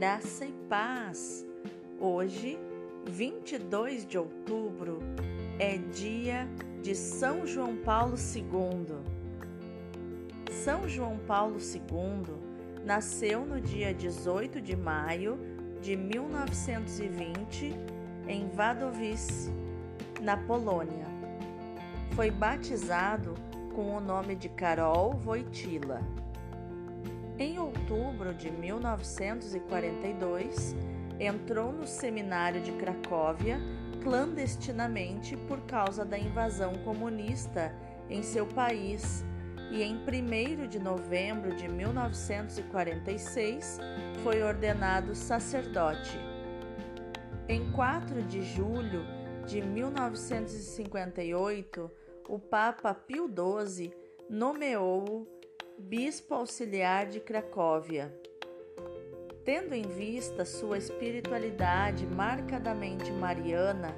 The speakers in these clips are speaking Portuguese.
Graça e paz. Hoje, 22 de outubro, é dia de São João Paulo II. São João Paulo II nasceu no dia 18 de maio de 1920 em Wadowice, na Polônia. Foi batizado com o nome de Karol Wojtyla. Em outubro de 1942, entrou no seminário de Cracóvia clandestinamente por causa da invasão comunista em seu país e em 1 de novembro de 1946 foi ordenado sacerdote. Em 4 de julho de 1958, o Papa Pio XII nomeou-o bispo auxiliar de Cracóvia. Tendo em vista sua espiritualidade marcadamente mariana,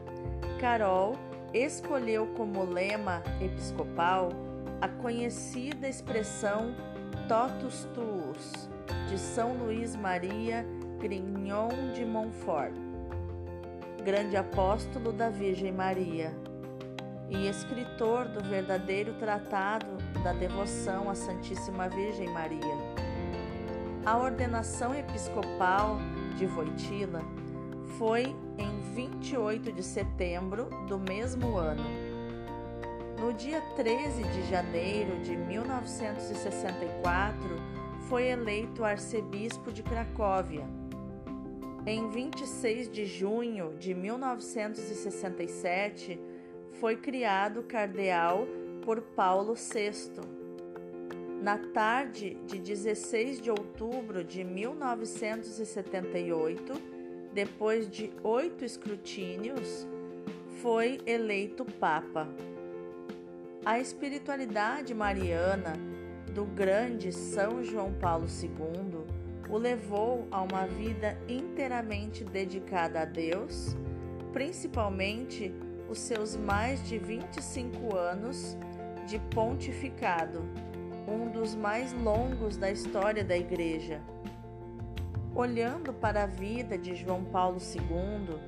Carol escolheu como lema episcopal a conhecida expressão Totus Tuus, de São Luís Maria Grignon de Montfort, grande apóstolo da Virgem Maria e escritor do verdadeiro tratado da devoção à Santíssima Virgem Maria. A ordenação episcopal de Voitila foi em 28 de setembro do mesmo ano. No dia 13 de janeiro de 1964, foi eleito arcebispo de Cracóvia. Em 26 de junho de 1967, foi criado cardeal por Paulo VI. Na tarde de 16 de outubro de 1978, depois de oito escrutínios, foi eleito Papa. A espiritualidade mariana do grande São João Paulo II o levou a uma vida inteiramente dedicada a Deus, principalmente os seus mais de 25 anos de pontificado, um dos mais longos da história da Igreja. Olhando para a vida de João Paulo II,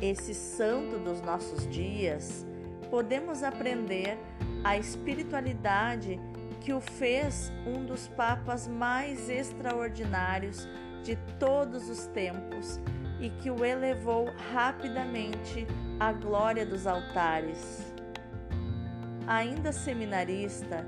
esse santo dos nossos dias, podemos aprender a espiritualidade que o fez um dos papas mais extraordinários de todos os tempos e que o elevou rapidamente à glória dos altares. Ainda seminarista,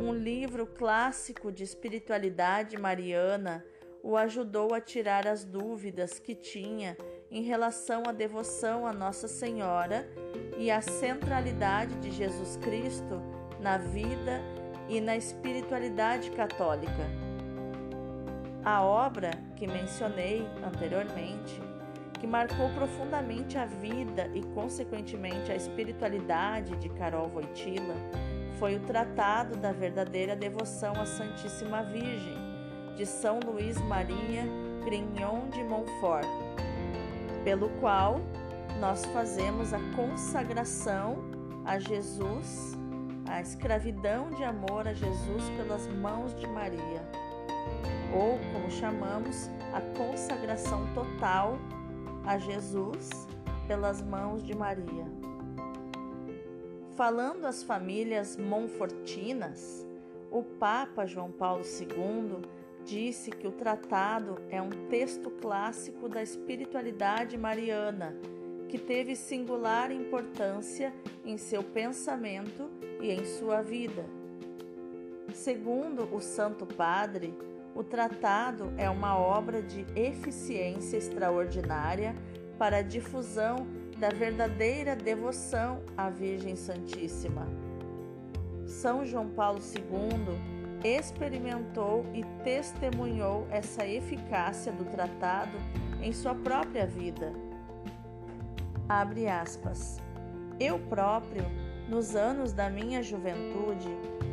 um livro clássico de espiritualidade mariana o ajudou a tirar as dúvidas que tinha em relação à devoção a Nossa Senhora e à centralidade de Jesus Cristo na vida e na espiritualidade católica. A obra que mencionei anteriormente que marcou profundamente a vida e, consequentemente, a espiritualidade de Carol Voitila foi o Tratado da Verdadeira Devoção à Santíssima Virgem, de São Luís Maria Grignon de Montfort, pelo qual nós fazemos a consagração a Jesus, a escravidão de amor a Jesus pelas mãos de Maria, ou como chamamos, a consagração total a Jesus pelas mãos de Maria. Falando às famílias monfortinas, o Papa João Paulo II disse que o tratado é um texto clássico da espiritualidade mariana que teve singular importância em seu pensamento e em sua vida. Segundo o Santo Padre, o tratado é uma obra de eficiência extraordinária para a difusão da verdadeira devoção à Virgem Santíssima. São João Paulo II experimentou e testemunhou essa eficácia do tratado em sua própria vida. Abre aspas. Eu próprio, nos anos da minha juventude,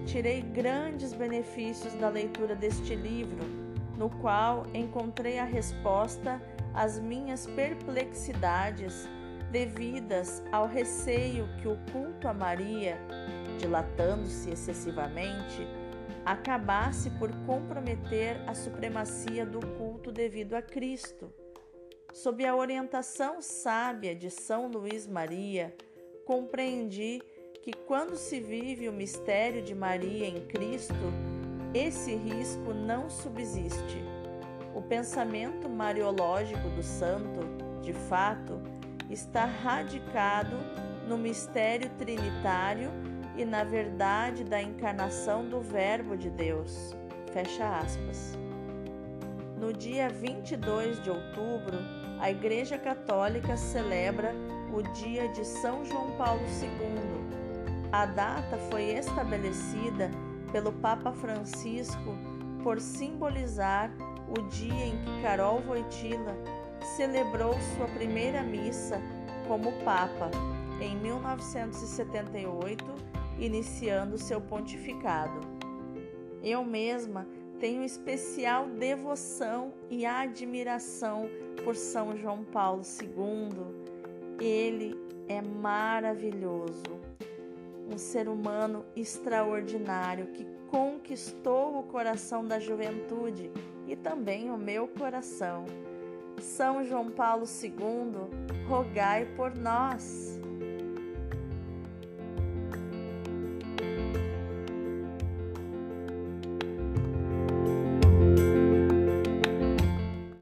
tirei grandes benefícios da leitura deste livro, no qual encontrei a resposta às minhas perplexidades devidas ao receio que o culto a Maria, dilatando-se excessivamente, acabasse por comprometer a supremacia do culto devido a Cristo. Sob a orientação sábia de São Luís Maria, compreendi que quando se vive o mistério de Maria em Cristo, esse risco não subsiste. O pensamento mariológico do santo, de fato, está radicado no mistério trinitário e na verdade da encarnação do Verbo de Deus. Fecha aspas. No dia 22 de outubro, a Igreja Católica celebra o dia de São João Paulo II. A data foi estabelecida pelo Papa Francisco por simbolizar o dia em que Carol Voitila celebrou sua primeira missa como Papa, em 1978, iniciando seu pontificado. Eu mesma tenho especial devoção e admiração por São João Paulo II. Ele é maravilhoso, um ser humano extraordinário que conquistou o coração da juventude e também o meu coração. São João Paulo II, rogai por nós.